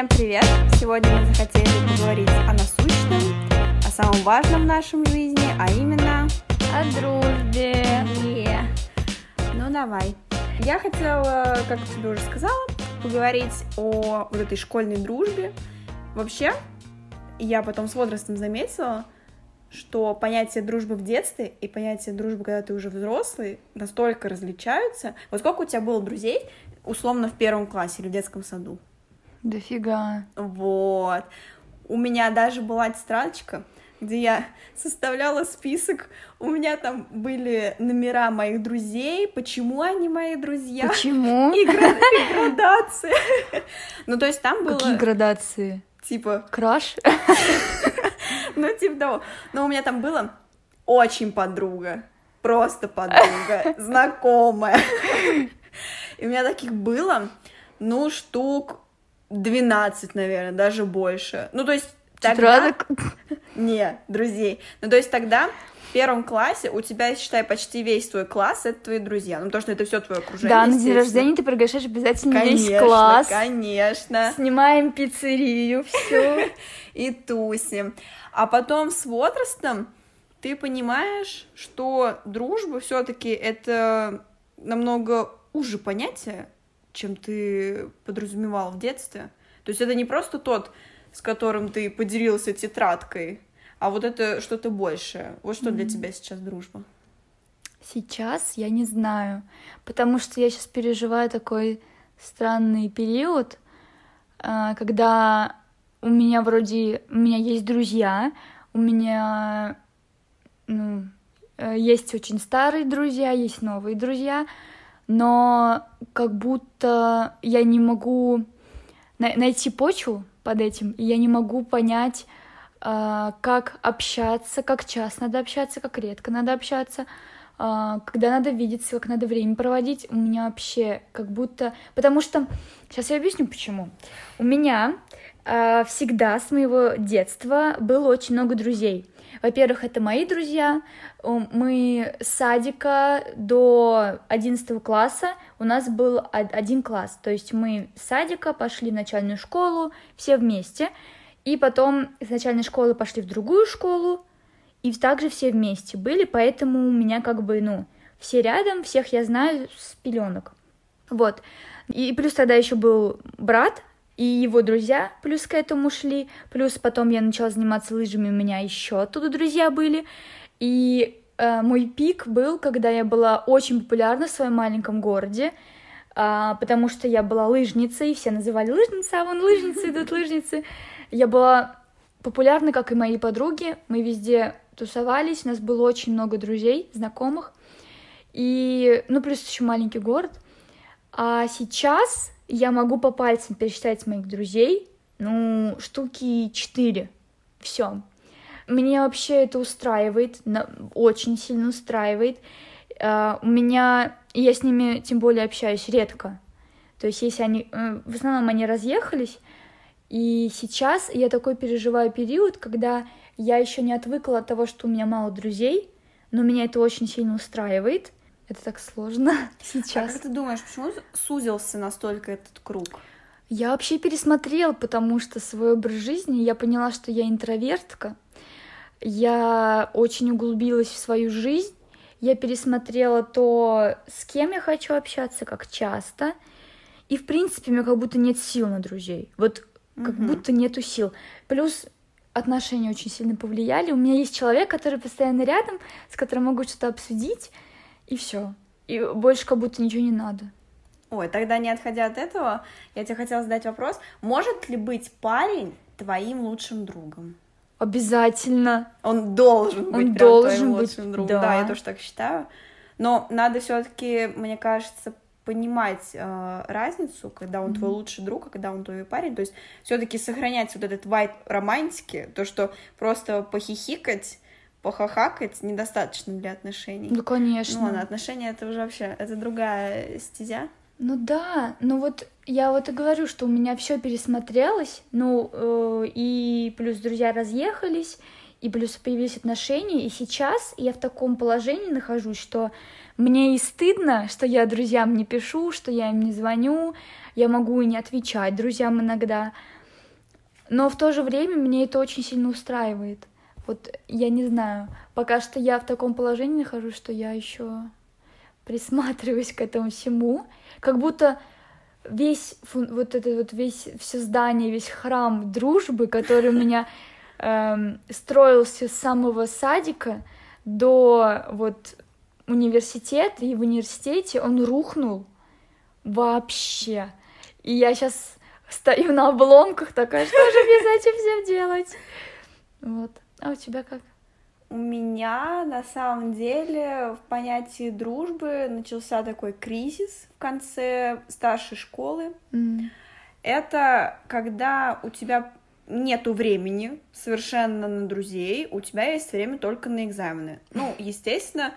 Всем привет! Сегодня мы захотели поговорить о насущном, о самом важном в нашем жизни, а именно... О дружбе. Yeah. Ну давай. Я хотела, как тебе уже сказала, поговорить о вот этой школьной дружбе. Вообще, я потом с возрастом заметила, что понятие дружбы в детстве и понятие дружбы, когда ты уже взрослый, настолько различаются. Вот сколько у тебя было друзей, условно, в первом классе или в детском саду? Дофига. Вот. У меня даже была тетрадочка, где я составляла список. У меня там были номера моих друзей, почему они мои друзья. Почему? И, гра- и градации. Ну, то есть там было... Какие градации? Типа, Краш? ну, типа того. Но у меня там было очень подруга. Просто подруга. Знакомая. И у меня таких было, ну, штук 12, наверное, даже больше. Ну, то есть тогда... Тетрадок? Не, друзей. Ну, то есть тогда в первом классе у тебя, считай, почти весь твой класс — это твои друзья. Ну, потому что это все твое окружение, Да, на день рождения ты приглашаешь обязательно Конечно, весь класс. конечно. Снимаем пиццерию, все. И тусим. А потом с возрастом ты понимаешь, что дружба все-таки это намного уже понятие, чем ты подразумевал в детстве. То есть это не просто тот, с которым ты поделился тетрадкой, а вот это что-то большее. Вот что для тебя сейчас дружба. Сейчас я не знаю, потому что я сейчас переживаю такой странный период, а, когда у меня вроде у меня есть друзья, у меня ну, э, есть очень старые друзья, есть новые друзья, но как будто я не могу на- найти почву под этим, и я не могу понять, а, как общаться, как часто надо общаться, как редко надо общаться, а, когда надо видеться, как надо время проводить. У меня вообще как будто... Потому что... Сейчас я объясню, почему. У меня а, всегда с моего детства было очень много друзей. Во-первых, это мои друзья. О, Мы с садика до 11 класса у нас был од- один класс. То есть мы с садика пошли в начальную школу все вместе. И потом из начальной школы пошли в другую школу, и также все вместе были, поэтому у меня как бы, ну, все рядом, всех я знаю с пеленок. Вот. И плюс тогда еще был брат, и его друзья плюс к этому шли, плюс потом я начала заниматься лыжами, у меня еще оттуда друзья были, и э, мой пик был, когда я была очень популярна в своем маленьком городе, а, потому что я была лыжницей, все называли лыжница, а вон лыжницы идут лыжницы. Я была популярна, как и мои подруги, мы везде тусовались, у нас было очень много друзей, знакомых, и, ну, плюс еще маленький город. А сейчас я могу по пальцам пересчитать моих друзей, ну, штуки четыре, все. Мне вообще это устраивает, очень сильно устраивает. А, У меня, я с ними тем более общаюсь редко. То есть, если они, э, в основном они разъехались, и сейчас я такой переживаю период, когда я еще не отвыкла от того, что у меня мало друзей, но меня это очень сильно устраивает. Это так сложно А сейчас. как ты думаешь, почему сузился настолько этот круг? Я вообще пересмотрела, потому что свой образ жизни я поняла, что я интровертка. Я очень углубилась в свою жизнь. Я пересмотрела то, с кем я хочу общаться, как часто. И, в принципе, у меня как будто нет сил на друзей. Вот как Мгм. будто нету сил. Плюс отношения очень сильно повлияли. У меня есть человек, который постоянно рядом, с которым могу что-то обсудить, и все. И больше как будто ничего не надо. Ой, тогда не отходя от этого, я тебе хотела задать вопрос. Может ли быть парень твоим лучшим другом? Обязательно. Он должен Он быть прям должен твоим быть, лучшим другом. да. Да. я тоже так считаю. Но надо все-таки, мне кажется, понимать э, разницу, когда он твой Мгм. лучший друг, а когда он твой парень. То есть все-таки сохранять вот этот вайб романтики, то, что просто похихикать, похахакать недостаточно для отношений. Ну, конечно. Ну ладно, отношения это уже вообще, это другая стезя. Ну да, ну вот я вот и говорю, что у меня все пересмотрелось, ну э, и плюс друзья разъехались, и плюс появились отношения, и сейчас я в таком положении нахожусь, что мне и стыдно, что я друзьям не пишу, что я им не звоню, я могу и не отвечать друзьям иногда. Но в то же время мне это очень сильно устраивает. Вот я не знаю, пока что я в таком положении нахожусь, что я еще присматриваюсь к этому всему, как будто весь вот это вот весь все здание, весь храм дружбы, который у меня эм, строился с самого садика до вот университета, и в университете он рухнул вообще. И я сейчас стою на обломках такая, что же мне с этим всем делать? Вот. А у тебя как? У меня на самом деле в понятии дружбы начался такой кризис в конце старшей школы. Mm. Это когда у тебя нету времени совершенно на друзей, у тебя есть время только на экзамены. Ну, естественно,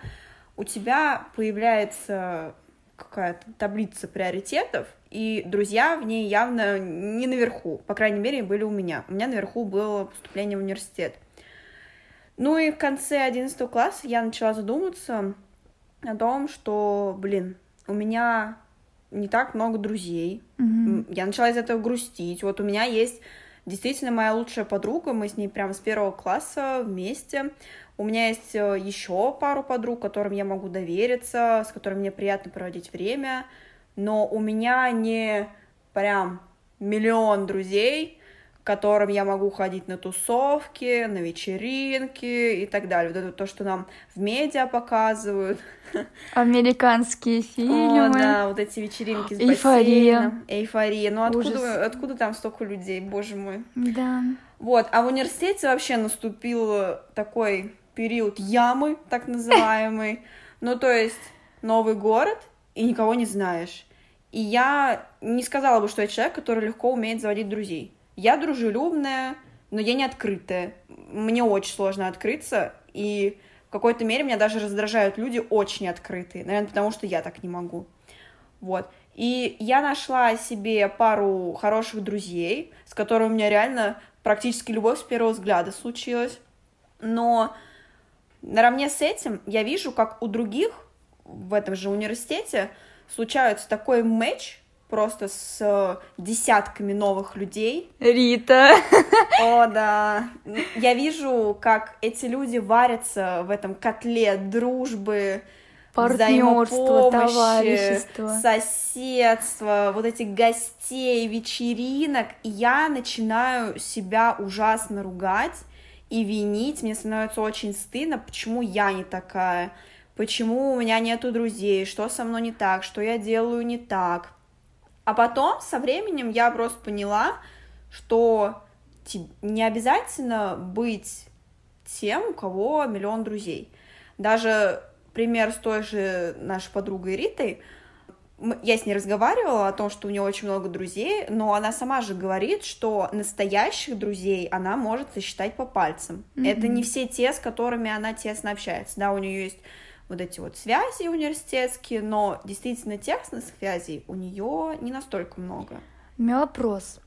у тебя появляется какая-то таблица приоритетов, и друзья в ней явно не наверху, по крайней мере, были у меня. У меня наверху было поступление в университет. Ну и в конце 11 класса я начала задуматься о том, что, блин, у меня не так много друзей. Mm-hmm. Я начала из этого грустить. Вот у меня есть действительно моя лучшая подруга, мы с ней прямо с первого класса вместе. У меня есть э, еще пару подруг, которым я могу довериться, с которыми мне приятно проводить время, но у меня не прям миллион друзей, которым я могу ходить на тусовки, на вечеринки и так далее. Вот это то, что нам в медиа показывают. Американские фильмы. О, да, вот эти вечеринки с Эйфория. бассейном. Эйфория. Ну Ужас. откуда, откуда там столько людей, боже мой. Да. Вот, а в университете вообще наступил такой период ямы, так называемый. Ну, то есть новый город, и никого не знаешь. И я не сказала бы, что я человек, который легко умеет заводить друзей. Я дружелюбная, но я не открытая. Мне очень сложно открыться, и в какой-то мере меня даже раздражают люди очень открытые. Наверное, потому что я так не могу. Вот. И я нашла себе пару хороших друзей, с которыми у меня реально практически любовь с первого взгляда случилась. Но наравне с этим я вижу, как у других в этом же университете случается такой матч, просто с десятками новых людей. Рита. О, да. Я вижу, как эти люди варятся в этом котле дружбы, Партнерство, товарищество. соседство, вот этих гостей, вечеринок. И я начинаю себя ужасно ругать и винить. Мне становится очень стыдно, почему я не такая, почему у меня нету друзей, что со мной не так, что я делаю не так. А потом, со временем, я просто поняла, что не обязательно быть тем, у кого миллион друзей. Даже пример с той же нашей подругой Ритой, я с ней разговаривала о том, что у нее очень много друзей, но она сама же говорит, что настоящих друзей она может сосчитать по пальцам. Mm-hmm. Это не все те, с которыми она тесно общается. Да, у нее есть вот эти вот связи университетские, но действительно тесных связей у нее не настолько много. У меня вопрос.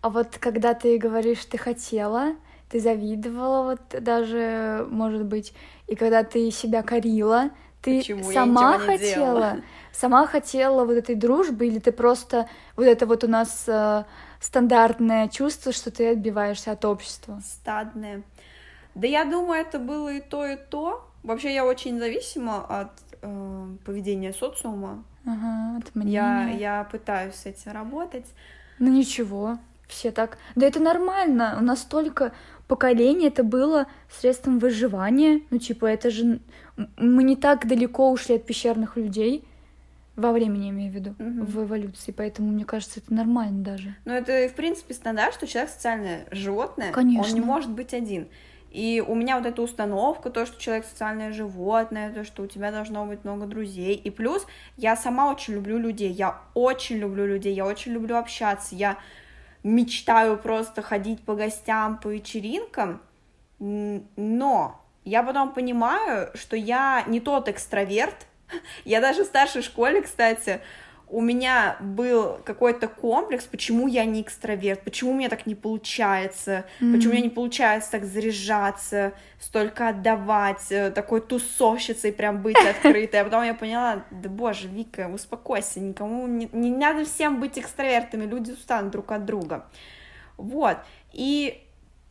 А вот когда ты говоришь, ты хотела, ты завидовала, вот даже, может быть, и когда ты себя корила, ты Почему? сама хотела, сама хотела вот этой дружбы, или ты просто вот это вот у нас э, стандартное чувство, что ты отбиваешься от общества? Стадное. Да я думаю, это было и то, и то. Вообще я очень зависима от э, поведения социума. Ага, от мнения. Я, я пытаюсь с этим работать. Ну ничего, все так. Да это нормально. У нас столько поколений это было средством выживания. Ну типа это же мы не так далеко ушли от пещерных людей во времени, я имею в виду, Мгм. в эволюции, поэтому мне кажется, это нормально даже. Но это, в принципе, стандарт, что человек социальное животное. Он Конечно. не может быть один. И у меня вот эта установка, то, что человек социальное животное, то, что у тебя должно быть много друзей. И плюс я сама очень люблю людей, я очень люблю людей, я очень люблю общаться, я мечтаю просто ходить по гостям, по вечеринкам, но я потом понимаю, что я не тот экстраверт. Я даже в старшей школе, кстати, у меня был какой-то комплекс, почему я не экстраверт, почему у меня так не получается, почему у меня не получается так заряжаться, столько отдавать, э, такой тусовщицей прям быть открытой. А потом я поняла, да боже, Вика, успокойся, никому не, не надо всем быть экстравертами, люди устанут друг от друга. Вот. И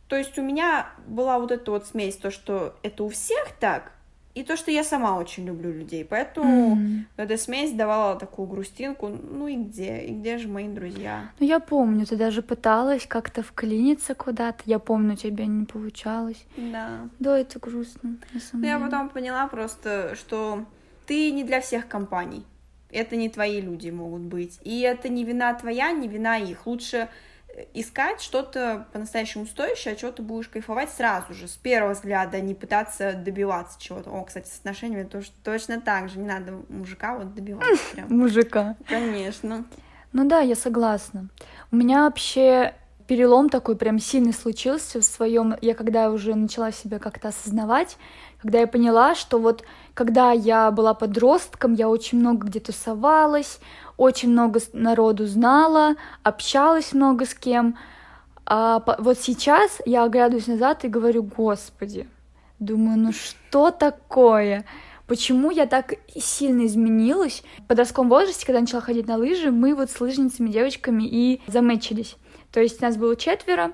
то есть у меня была вот эта вот смесь, то, что это у всех так, и то, что я сама очень люблю людей. Поэтому mm. эта смесь давала такую грустинку. Ну и где? И где же мои друзья? Ну, я помню, ты даже пыталась как-то вклиниться куда-то. Я помню, у тебя не получалось. Да. Да, это грустно. Ну, я потом поняла просто, что ты не для всех компаний. Это не твои люди могут быть. И это не вина твоя, не вина их. Лучше искать что-то по-настоящему стоящее, а чего ты будешь кайфовать сразу же, с первого взгляда, не пытаться добиваться чего-то. О, кстати, с отношениями тоже точно так же, не надо мужика вот добиваться прям. Мужика. Конечно. Ну да, я согласна. У меня вообще перелом такой прям сильный случился в своем, я когда уже начала себя как-то осознавать, когда я поняла, что вот когда я была подростком, я очень много где тусовалась, очень много народу знала, общалась много с кем. А вот сейчас я оглядываюсь назад и говорю, господи, думаю, ну что такое? Почему я так сильно изменилась? В подростковом возрасте, когда начала ходить на лыжи, мы вот с лыжницами, девочками и замечились. То есть нас было четверо,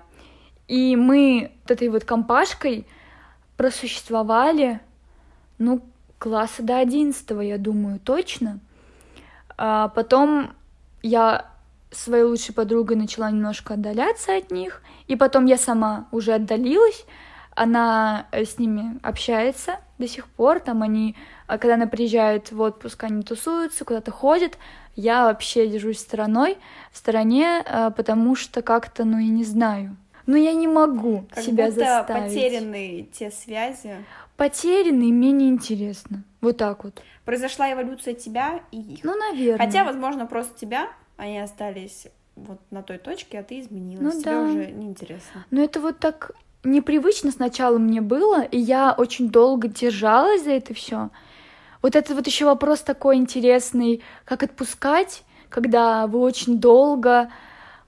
и мы вот этой вот компашкой просуществовали, ну, класса до одиннадцатого, я думаю, точно. А потом я своей лучшей подругой начала немножко отдаляться от них, и потом я сама уже отдалилась, она э, с ними общается до сих пор, там они, а когда она приезжает в отпуск, они тусуются, куда-то ходят, я вообще держусь стороной, в стороне, э, потому что как-то, ну, я не знаю, ну, я не могу как себя будто заставить. потерянные те связи. Потерянные, мне неинтересно. Вот так вот. Произошла эволюция тебя и их. Ну, наверное. Хотя, возможно, просто тебя, они остались вот на той точке, а ты изменилась. Ну, Тебе да. уже неинтересно. Ну, это вот так непривычно сначала мне было, и я очень долго держалась за это все. Вот это вот еще вопрос такой интересный, как отпускать, когда вы очень долго,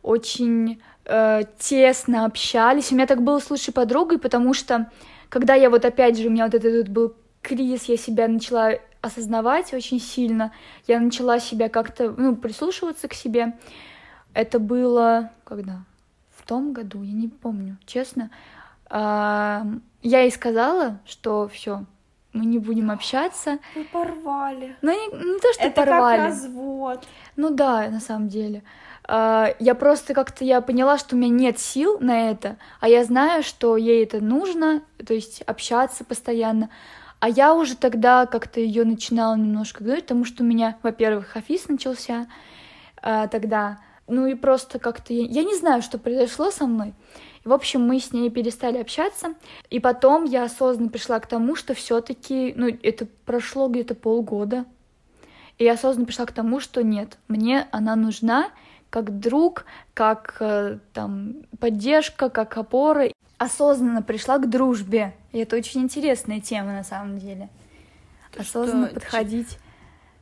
очень э, тесно общались. У меня так было с лучшей подругой, потому что когда я вот опять же, у меня вот этот был кризис, я себя начала осознавать очень сильно, я начала себя как-то, ну, прислушиваться к себе. Это было когда? В том году, я не помню, честно. Я ей сказала, что все, мы не будем общаться. Вы порвали. Ну, не, не то, что Это порвали. как развод. Ну да, на самом деле. А, я просто как-то я поняла, что у меня нет сил на это, а я знаю, что ей это нужно, то есть общаться постоянно. А я уже тогда как-то ее начинала немножко говорить, потому что у меня, во-первых, офис начался а, тогда, ну и просто как-то я, я не знаю, что произошло со мной. В общем, мы с ней перестали общаться, и потом я осознанно пришла к тому, что все-таки, ну, это прошло где-то полгода, и я осознанно пришла к тому, что нет, мне она нужна как друг, как э, там поддержка, как опора. Осознанно пришла к дружбе, и это очень интересная тема на самом деле. То осознанно подходить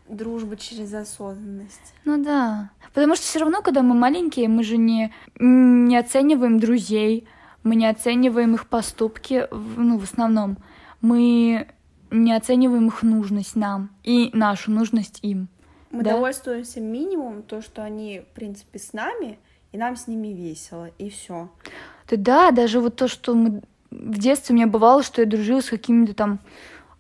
дружба через осознанность. Ну да. Потому что все равно, когда мы маленькие, мы же не, не оцениваем друзей, мы не оцениваем их поступки, ну, в основном. Мы не оцениваем их нужность нам и нашу нужность им. Мы да? довольствуемся минимум, то, что они, в принципе, с нами, и нам с ними весело, и все. Да, да, даже вот то, что мы в детстве у меня бывало, что я дружила с какими-то там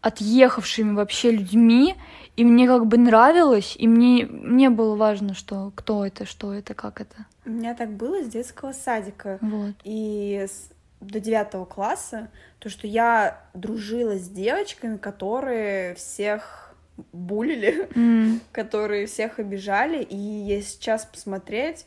отъехавшими вообще людьми, и мне как бы нравилось, и мне не было важно, что кто это, что это, как это. У меня так было с детского садика. Вот. И с, до девятого класса, то, что я дружила с девочками, которые всех булили, mm. которые всех обижали, и если сейчас посмотреть,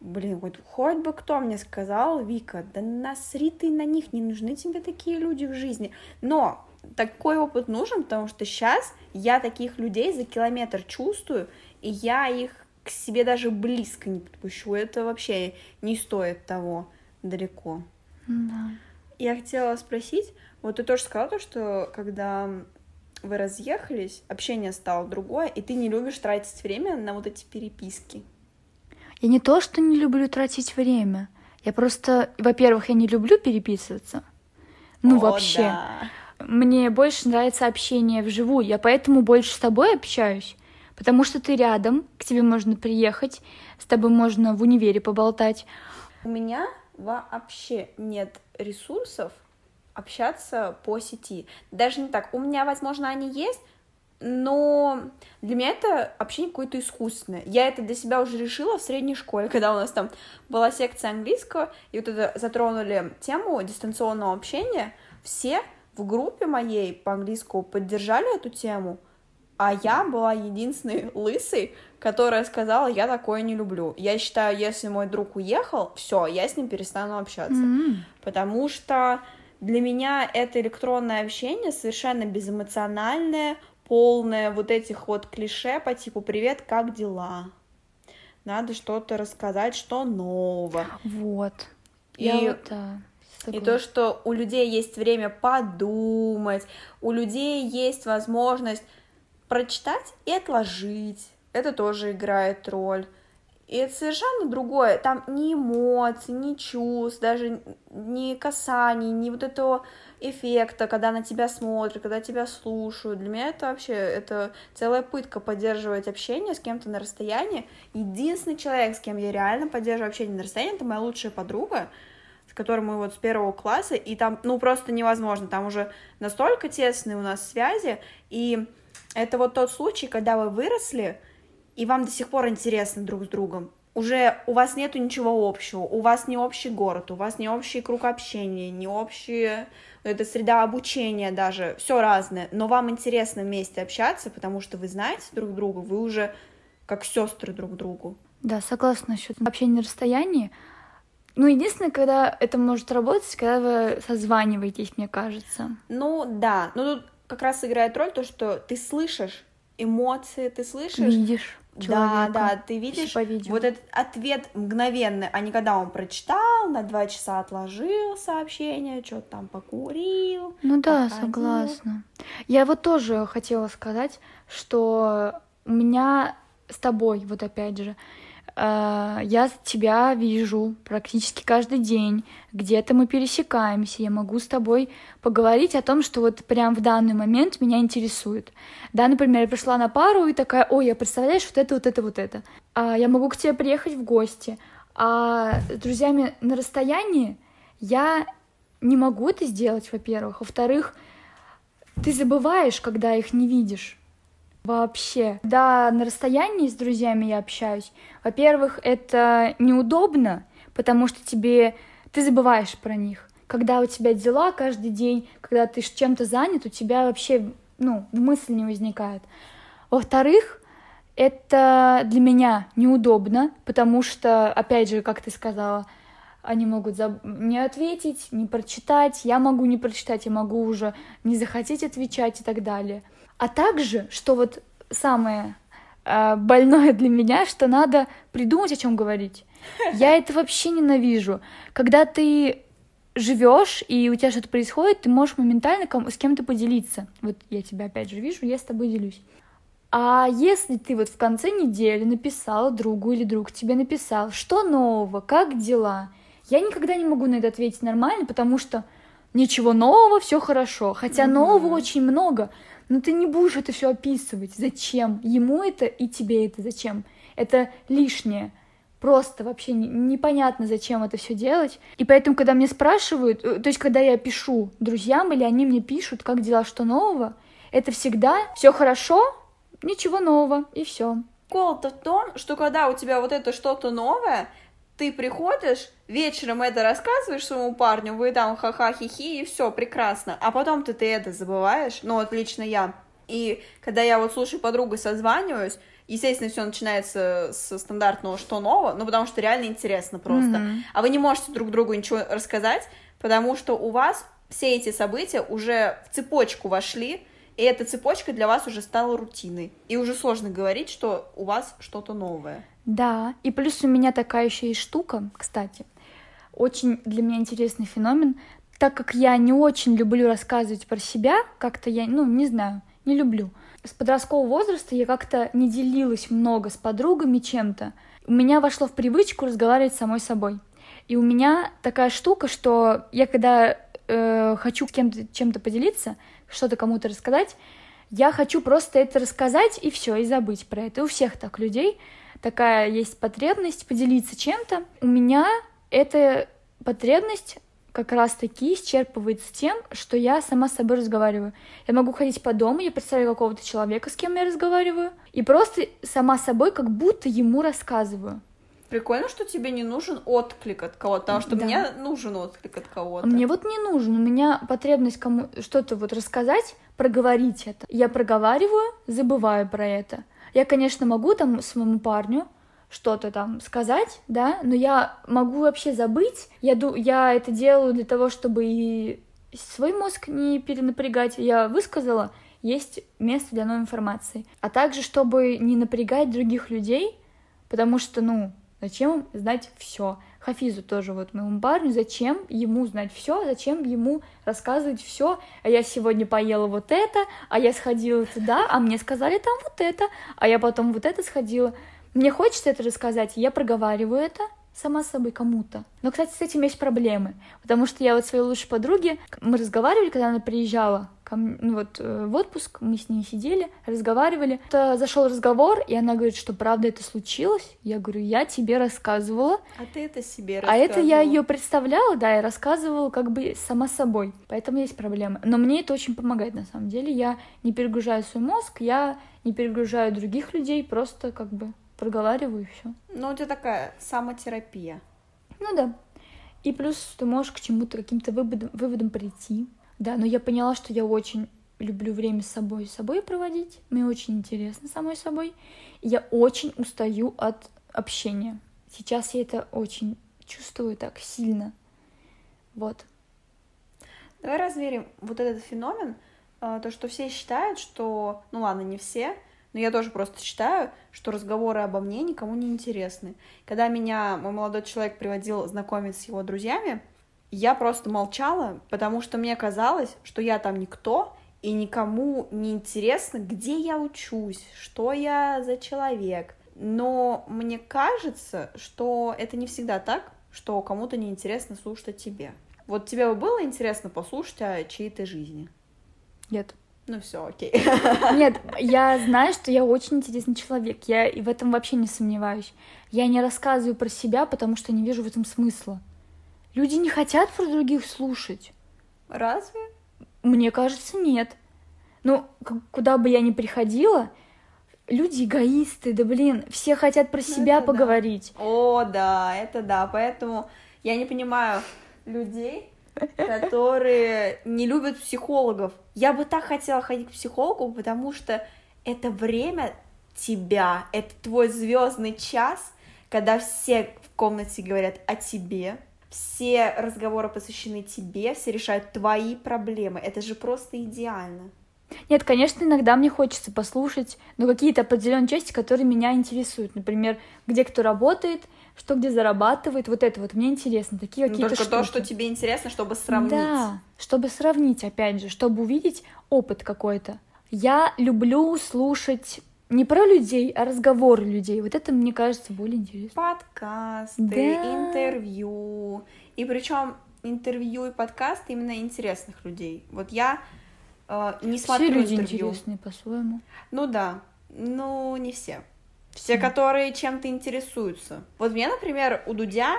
блин, хоть, хоть бы кто мне сказал, Вика, да насри ты на них, не нужны тебе такие люди в жизни. Но такой опыт нужен, потому что сейчас я таких людей за километр чувствую, и я их к себе даже близко не подпущу. Это вообще не стоит того далеко. Да. Я хотела спросить, вот ты тоже сказала то, что когда вы разъехались, общение стало другое, и ты не любишь тратить время на вот эти переписки. Я не то, что не люблю тратить время. Я просто, во-первых, я не люблю переписываться. Ну, О, вообще. Да. Мне больше нравится общение вживую. Я поэтому больше с тобой общаюсь. Потому что ты рядом, к тебе можно приехать, с тобой можно в универе поболтать. У меня вообще нет ресурсов общаться по сети. Даже не так. У меня, возможно, они есть, но для меня это общение какое-то искусственное. Я это для себя уже решила в средней школе, когда у нас там была секция английского, и вот это затронули тему дистанционного общения, все в группе моей по английскому поддержали эту тему, а я была единственной лысой, которая сказала, я такое не люблю. Я считаю, если мой друг уехал, все, я с ним перестану общаться. М. Потому что для меня это электронное общение совершенно безэмоциональное, полное вот этих вот клише по типу «Привет, как дела?» Надо что-то рассказать, что нового. Вот. И- Я вот, да, И согласна. то, что у людей есть время подумать, у людей есть возможность прочитать и отложить. Это тоже играет роль. И это совершенно другое. Там ни эмоций, ни чувств, даже ни касаний, ни вот этого эффекта, когда на тебя смотрят, когда тебя слушают. Для меня это вообще это целая пытка поддерживать общение с кем-то на расстоянии. Единственный человек, с кем я реально поддерживаю общение на расстоянии, это моя лучшая подруга, с которой мы вот с первого класса, и там, ну, просто невозможно, там уже настолько тесные у нас связи, и это вот тот случай, когда вы выросли, и вам до сих пор интересно друг с другом. Уже у вас нету ничего общего, у вас не общий город, у вас не общий круг общения, не общая эта среда обучения даже, все разное, но вам интересно вместе общаться, потому что вы знаете друг друга, вы уже как сестры друг другу. Да, согласна насчет общения на расстоянии. Ну, единственное, когда это может работать, когда вы созваниваетесь, мне кажется. Ну да, но тут как раз играет роль то, что ты слышишь эмоции, ты слышишь, Видишь да, человека. да, ты если видишь по видео. вот этот ответ мгновенный, а не когда он прочитал, на два часа отложил сообщение, что-то там покурил. Ну да, походил. согласна. Я вот тоже хотела сказать, что у меня с тобой, вот опять же, я тебя вижу практически каждый день, где-то мы пересекаемся, я могу с тобой поговорить о том, что вот прям в данный момент меня интересует. Да, например, я пришла на пару и такая, ой, я представляешь, вот это, вот это, вот это. А я могу к тебе приехать в гости, а с друзьями на расстоянии я не могу это сделать, во-первых. Во-вторых, ты забываешь, когда их не видишь. Вообще. Да, на расстоянии с друзьями я общаюсь. Во-первых, это неудобно, потому что тебе ты забываешь про них. Когда у тебя дела каждый день, когда ты чем-то занят, у тебя вообще, ну, мысль не возникает. Во-вторых, это для меня неудобно, потому что, опять же, как ты сказала, они могут заб- не ответить, не прочитать, я могу не прочитать, я могу уже не захотеть отвечать и так далее. А также, что вот самое э, больное для меня, что надо придумать, о чем говорить. Я это вообще ненавижу. Когда ты живешь и у тебя что-то происходит, ты можешь моментально с кем-то поделиться. Вот я тебя опять же вижу, я с тобой делюсь. А если ты вот в конце недели написала другу или друг тебе написал, что нового, как дела, я никогда не могу на это ответить нормально, потому что ничего нового, все хорошо. Хотя Мгм. нового очень много, но ты не будешь это все описывать. Зачем? Ему это и тебе это зачем? Это лишнее. Просто вообще не- непонятно, зачем это все делать. И поэтому, когда мне спрашивают, э, то есть, когда я пишу друзьям или они мне пишут, как дела, что нового, это всегда все хорошо, ничего нового, и все. Прикол-то в том, что когда у тебя вот это что-то новое, ты приходишь, вечером это рассказываешь своему парню, вы там ха-ха-хи-хи, и все, прекрасно. А потом ты, это забываешь, ну вот лично я. И когда я вот слушаю подругу, созваниваюсь, естественно, все начинается с стандартного «что нового?», ну потому что реально интересно просто. Мгм. А вы не можете друг другу ничего рассказать, потому что у вас все эти события уже в цепочку вошли, и эта цепочка для вас уже стала рутиной. И уже сложно говорить, что у вас что-то новое. Да, и плюс у меня такая еще есть штука, кстати, очень для меня интересный феномен, так как я не очень люблю рассказывать про себя, как-то я, ну, не знаю, не люблю. С подросткового возраста я как-то не делилась много с подругами чем-то. У меня вошло в привычку разговаривать с самой собой. И у меня такая штука, что я когда э, хочу кем-то чем-то поделиться, что-то кому-то рассказать, я хочу просто это рассказать и все, и забыть про это. И у всех так людей такая есть потребность поделиться чем-то. У меня это потребность как раз-таки исчерпывается тем, что я сама с собой разговариваю. Я могу ходить по дому, я представляю какого-то человека, с кем я разговариваю, и просто сама собой как будто ему рассказываю. Прикольно, что тебе не нужен отклик от кого-то, потому что Да. мне нужен отклик от кого-то. А Мне вот не нужен, у меня потребность кому что-то вот рассказать, проговорить это. Я проговариваю, забываю про это. Я, конечно, могу там своему парню что-то там сказать, да, но я могу вообще забыть. Я, ду- я это делаю для того, чтобы и свой мозг не перенапрягать. Я высказала, есть место для новой информации. А также, чтобы не напрягать других людей, потому что, ну, зачем знать все? Хафизу тоже, вот моему парню, зачем ему знать все, зачем ему рассказывать все, а я сегодня поела вот это, а я сходила туда, а мне сказали там вот это, а я потом вот это сходила. Мне хочется это рассказать, я проговариваю это сама собой кому-то. Но, кстати, с этим есть проблемы, потому что я вот своей лучшей подруге, мы разговаривали, когда она приезжала ко мне, ну вот э, в отпуск, мы с ней сидели, разговаривали. Это зашел разговор, и она говорит, что правда это случилось. Я говорю, я тебе рассказывала, А ты это себе а это я рассказывала. ее представляла, да, и рассказывала как бы сама собой. Поэтому есть проблемы. Но мне это очень помогает на самом деле. Я не перегружаю свой мозг, я не перегружаю других людей, просто как бы проговариваю и все. Ну, у тебя такая самотерапия. Ну да. И плюс ты можешь к чему-то, каким-то выводам, выводам прийти. Да, но я поняла, что я очень люблю время с собой с собой проводить. Мне очень интересно самой собой. Я очень устаю от общения. Сейчас я это очень чувствую так сильно. Вот. Давай разверим вот этот феномен, а, то, что все считают, что, ну ладно, не все, но я тоже просто считаю, что разговоры обо мне никому не интересны. Когда меня мой молодой человек приводил знакомиться с его друзьями, я просто молчала, потому что мне казалось, что я там никто, и никому не интересно, где я учусь, что я за человек. Но мне кажется, что это не всегда так, что кому-то не интересно слушать о тебе. Вот тебе бы было интересно послушать о чьей-то жизни? Нет. Ну все, окей. Нет, я знаю, что я очень интересный человек. Я и в этом вообще не сомневаюсь. Я не рассказываю про себя, потому что не вижу в этом смысла. Люди не хотят про других слушать. Разве? Мне кажется, нет. Ну, куда бы я ни приходила, люди эгоисты, да блин, все хотят про себя это да. поговорить. О, да, это да. Поэтому я не понимаю людей, которые не любят психологов. Я бы так хотела ходить к психологу, потому что это время тебя, это твой звездный час, когда все в комнате говорят о тебе, все разговоры посвящены тебе, все решают твои проблемы. Это же просто идеально. Нет, конечно, иногда мне хочется послушать, но какие-то определенные части, которые меня интересуют. Например, где кто работает, что где зарабатывает, вот это вот мне интересно. Такие Ну, какие-то только то, штуки. что тебе интересно, чтобы сравнить. Да, чтобы сравнить, опять же, чтобы увидеть опыт какой-то. Я люблю слушать не про людей, а разговоры людей. Вот это, мне кажется, более интересно. подкасты, Да. интервью. И причем интервью и подкасты именно интересных людей. Вот я э, не Все смотрю люди интервью. интересные по-своему. Ну да, ну не все. Все, которые чем-то интересуются. Вот мне, например, у Дудя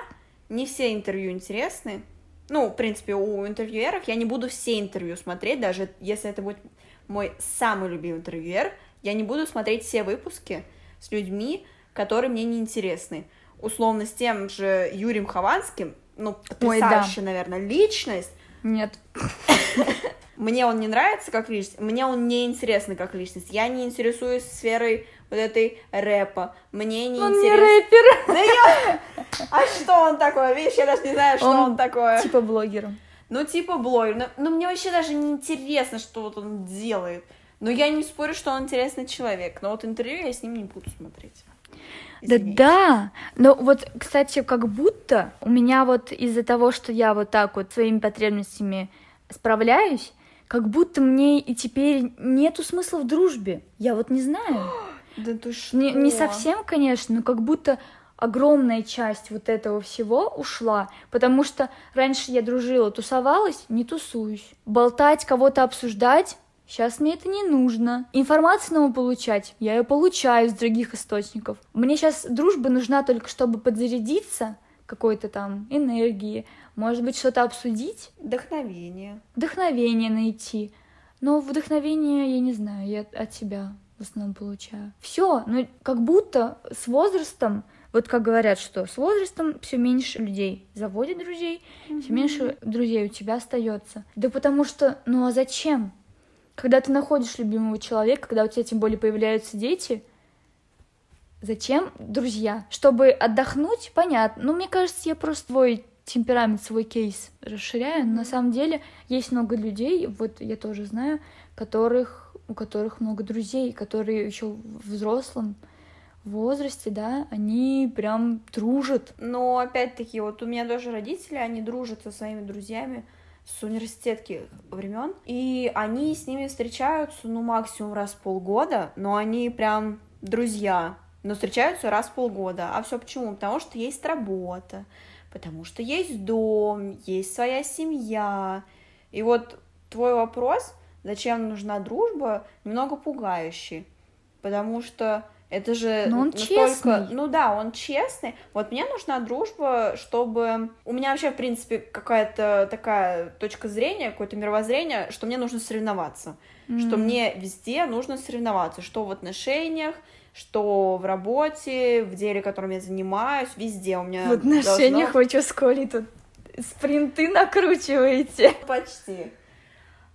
не все интервью интересны. Ну, в принципе, у интервьюеров я не буду все интервью смотреть, даже если это будет мой самый любимый интервьюер, я не буду смотреть все выпуски с людьми, которые мне не интересны. Условно, с тем же Юрием Хованским, ну, потрясающая, наверное, личность. Нет. Мне он не нравится как личность, мне он не интересный как личность. Я не интересуюсь сферой вот этой рэпа. Мне не Он не интересно. рэпер. Да я... А что он такое? Видишь, я даже не знаю, что он, Он такое. Типа блогера. Ну, типа блогер. Но, но мне вообще даже не интересно, что вот он делает. Но я не спорю, что он интересный человек. Но вот интервью я с ним не буду смотреть. Да да, но вот, кстати, как будто у меня вот из-за того, что я вот так вот своими потребностями справляюсь, как будто мне и теперь нету смысла в дружбе. Я вот не знаю. Да ты что? Не, не совсем, конечно, но как будто огромная часть вот этого всего ушла, потому что раньше я дружила, тусовалась, не тусуюсь. Болтать, кого-то обсуждать, сейчас мне это не нужно. Информацию новую получать, я ее получаю из других источников. Мне сейчас дружба нужна только, чтобы подзарядиться какой-то там энергии, может быть, что-то обсудить, Вдохновение. вдохновение найти. Но вдохновение, я не знаю, я от тебя в основном получаю. Все, ну как будто с возрастом, вот как говорят, что с возрастом все меньше людей заводит друзей, все меньше друзей у тебя остается. Да потому что, ну а зачем? Когда ты находишь любимого человека, когда у тебя тем более появляются дети, зачем друзья? Чтобы отдохнуть, понятно. Ну, мне кажется, я просто твой темперамент, свой кейс расширяю. Но на самом деле есть много людей, вот я тоже знаю, которых, у которых много друзей, которые еще в взрослом возрасте, да, они прям дружат. Но опять-таки, вот у меня тоже родители, они дружат со своими друзьями с университетских времен, и они с ними встречаются, ну, максимум раз в полгода, но они прям друзья, но встречаются раз в полгода. А все почему? Потому что есть работа, потому что есть дом, есть своя семья. И вот твой вопрос, зачем нужна дружба, немного пугающий, потому что это же Но он настолько... честный. Ну да, он честный. Вот мне нужна дружба, чтобы... У меня вообще, в принципе, какая-то такая точка зрения, какое-то мировоззрение, что мне нужно соревноваться. Что М. мне везде нужно соревноваться. Что в отношениях, что в работе, в деле, которым я занимаюсь, везде у меня В отношениях должно- вы что, с Колей тут спринты накручиваете? Почти.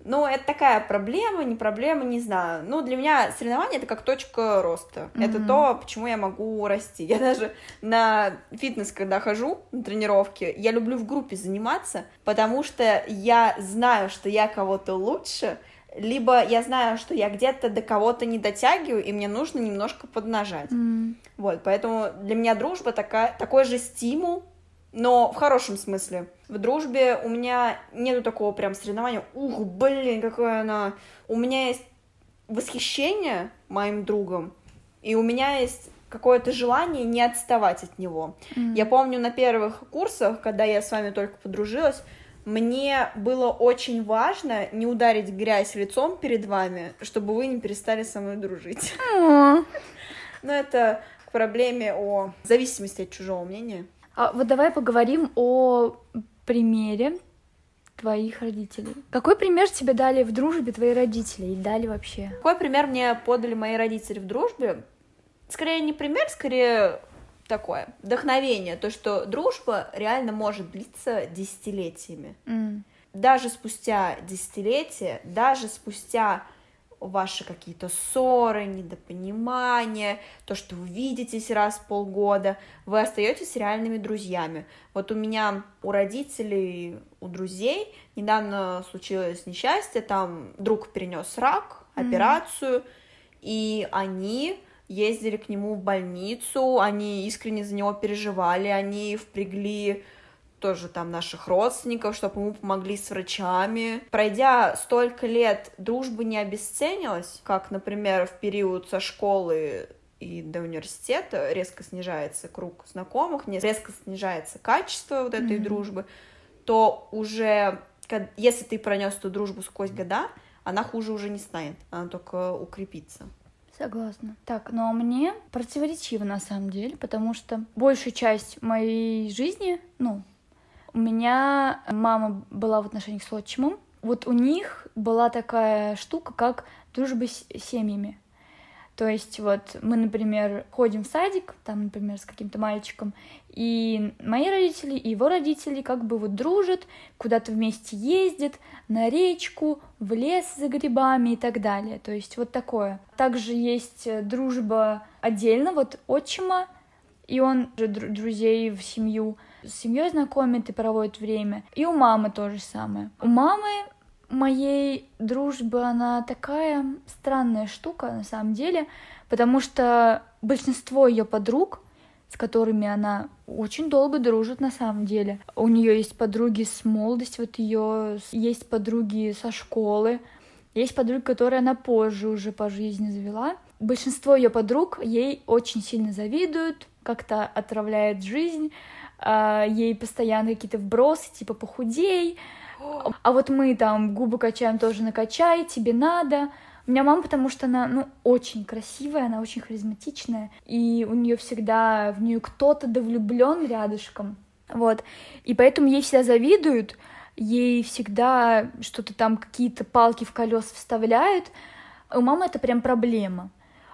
Ну, это такая проблема, не проблема, не знаю. Ну, для меня соревнование это как точка роста. Это Мгм. то, почему я могу расти. Я даже на фитнес, когда хожу, на тренировки, я люблю в группе заниматься, потому что я знаю, что я кого-то лучше, либо я знаю, что я где-то до кого-то не дотягиваю, и мне нужно немножко поднажать. М. Вот, поэтому для меня дружба такая, такой же стимул, но в хорошем смысле. В дружбе у меня нету такого прям соревнования. Ух, блин, какая она. У меня есть восхищение моим другом, и у меня есть какое-то желание не отставать от него. М. Я помню на первых курсах, когда я с вами только подружилась, мне было очень важно не ударить грязь лицом перед вами, чтобы вы не перестали со мной дружить. О. Но это к проблеме о зависимости от чужого мнения. А вот давай поговорим о примере твоих родителей. Какой пример тебе дали в дружбе твои родители и дали вообще? Какой пример мне подали мои родители в дружбе? Скорее не пример, скорее такое вдохновение, то, что дружба реально может длиться десятилетиями. М. Даже спустя десятилетия, даже спустя ваши какие-то ссоры, недопонимания, то, что вы видитесь раз в полгода, вы остаетесь реальными друзьями. Вот у меня, у родителей, у друзей недавно случилось несчастье, там друг перенес рак, операцию, и они ездили к нему в больницу, они искренне за него переживали, они впрягли тоже там наших родственников, чтобы ему помогли с врачами. Пройдя столько лет, дружба не обесценилась, как, например, в период со школы и до университета резко снижается круг знакомых, резко снижается качество вот этой Мгм. дружбы, то уже, если ты пронес эту дружбу сквозь года, она хуже уже не станет, она только укрепится. Согласна. Так, ну а мне противоречиво на самом деле, потому что большую часть моей жизни, ну, у меня мама была в отношениях с отчимом. Вот у них была такая штука, как дружба с семьями. То есть вот мы, например, ходим в садик, там, например, с каким-то мальчиком, и мои родители, и его родители как бы вот дружат, куда-то вместе ездят, на речку, в лес за грибами и так далее. То есть вот такое. Также есть э, дружба отдельно, вот отчима, и он же дру- друзей в семью с семьей знакомит и проводит время. И у мамы то же самое. У мамы моей дружбы, она такая странная штука на самом деле, потому что большинство ее подруг, с которыми она очень долго дружит на самом деле. У нее есть подруги с молодости, вот ее есть подруги со школы, есть подруги, которые она позже уже по жизни завела. Большинство ее подруг ей очень сильно завидуют, как-то отравляет жизнь, ей постоянно какие-то вбросы, типа похудей, а вот мы там губы качаем тоже накачай, тебе надо. У меня мама, потому что она, ну, очень красивая, она очень харизматичная, и у нее всегда в нее кто-то да влюблен рядышком. Вот. И поэтому ей всегда завидуют, ей всегда что-то там, какие-то палки в колеса вставляют. У мамы это прям проблема.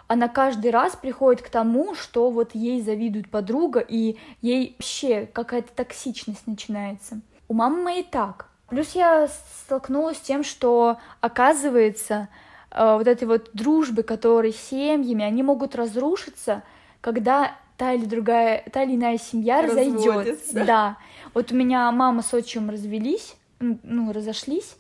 Она каждый раз приходит к тому, что вот ей завидует подруга, и ей вообще какая-то токсичность начинается. У мамы моей так. Плюс я столкнулась с тем, что, оказывается, э, вот этой вот дружбы, которые семьями, они могут разрушиться, когда та или другая, та или иная семья разойдется. Да. Вот у меня мама с отчимом развелись, ну, разошлись,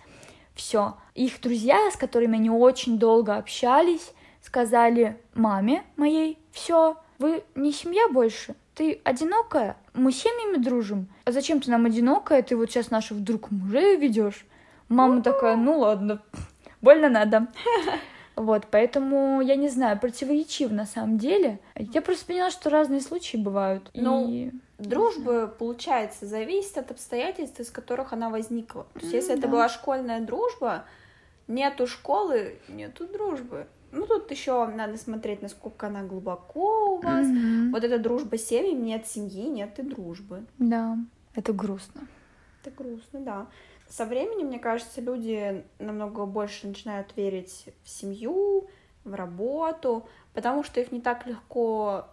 все. Их друзья, с которыми они очень долго общались, сказали маме моей, все, вы не семья больше, ты одинокая, мы семьями дружим. А зачем ты нам одинокая, ты вот сейчас наших вдруг мужей ведешь? Мама такая, ну ладно, больно надо. Вот, поэтому я не знаю, противоречив на самом деле. Я просто поняла, что разные случаи бывают. Ну, и... дружба, получается, зависит от обстоятельств, из которых она возникла. То есть, если да. это была школьная дружба, нету школы, нету дружбы. Ну, тут еще надо смотреть, насколько она глубоко у вас. Mm-hmm. Вот эта дружба с семьей, нет семьи, нет и дружбы. Да, это грустно. Это грустно, да. Со временем, мне кажется, люди намного больше начинают верить в семью, в работу, потому что их не так легко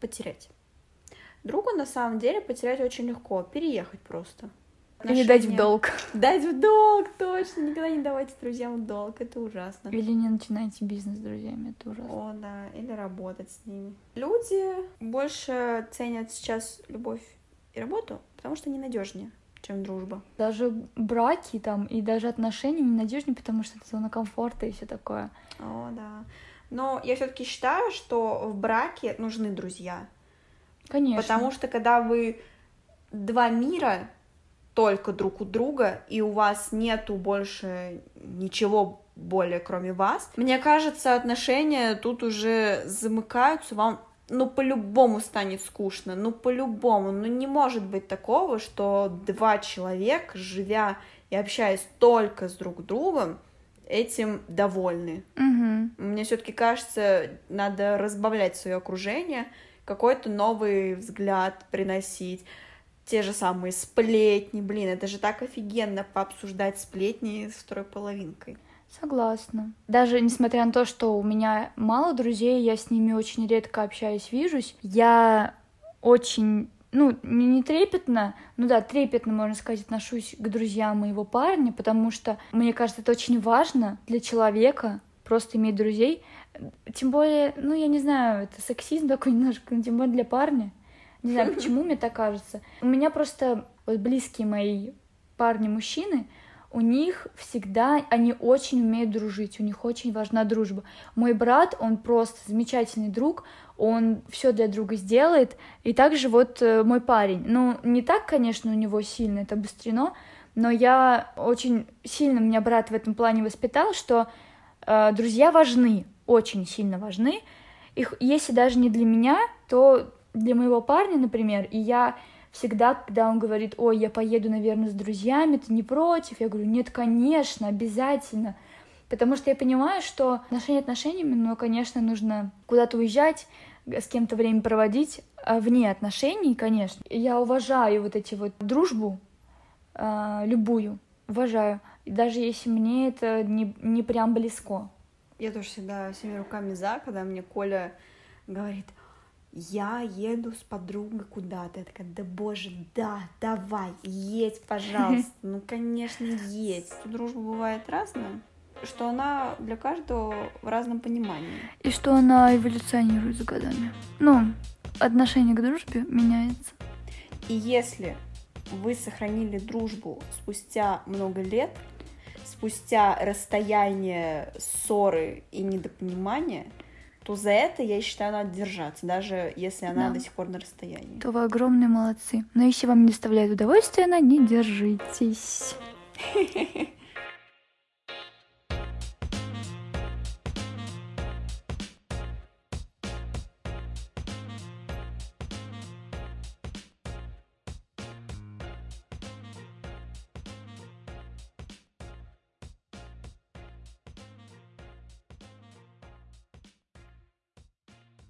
потерять. Друга на самом деле потерять очень легко, переехать просто. Или дать в долг. Дать в долг, точно. Никогда не давайте друзьям в долг, это ужасно. Или не начинайте бизнес с друзьями, это ужасно. О, да, или работать с ними. Люди больше ценят сейчас любовь и работу, потому что они надежнее чем дружба. Даже браки там и даже отношения ненадежнее, потому что это зона комфорта и все такое. О, да. Но я все-таки считаю, что в браке нужны друзья. Конечно. Потому что когда вы два мира, только друг у друга, и у вас нету больше ничего более, кроме вас. Мне кажется, отношения тут уже замыкаются, вам ну по-любому станет скучно, ну по-любому, ну не может быть такого, что два человека, живя и общаясь только с друг другом, этим довольны. Угу. Мне все-таки кажется, надо разбавлять свое окружение, какой-то новый взгляд приносить те же самые сплетни, блин, это же так офигенно пообсуждать сплетни с второй половинкой. Согласна. Даже несмотря на то, что у меня мало друзей, я с ними очень редко общаюсь, вижусь, я очень ну, не, не трепетно, ну да, трепетно, можно сказать, отношусь к друзьям моего парня, потому что, мне кажется, это очень важно для человека, просто иметь друзей. Тем более, ну, я не знаю, это сексизм такой немножко, но тем более для парня. Не знаю, почему мне так кажется. У меня просто вот близкие мои парни-мужчины, у них всегда, они очень умеют дружить, у них очень важна дружба. Мой брат, он просто замечательный друг, он все для друга сделает, и также вот э, мой парень. Ну, не так, конечно, у него сильно это быстрено, но я очень сильно меня брат в этом плане воспитал, что э, друзья важны, очень сильно важны. Их, если даже не для меня, то для моего парня, например, и я всегда, когда он говорит, ой, я поеду, наверное, с друзьями, ты не против? Я говорю, нет, конечно, обязательно. Потому что я понимаю, что отношения отношениями, но, конечно, нужно куда-то уезжать, с кем-то время проводить, а вне отношений, конечно. Я уважаю вот эти вот дружбу, э, любую, уважаю. Даже если мне это не, не прям близко. Я тоже всегда всеми руками за, когда мне Коля говорит, я еду с подругой куда-то. Я такая, да боже, да, давай, едь, пожалуйста. Ну, конечно, едь. Дружба бывает разная, что она для каждого в разном понимании. И что она эволюционирует с годами. Ну, отношение к дружбе меняется. И если вы сохранили дружбу спустя много лет, спустя расстояние, ссоры и недопонимания, то за это, я считаю, надо держаться, даже если она да. до сих пор на расстоянии. То вы огромные молодцы. Но если вам не доставляет удовольствия, на не держитесь.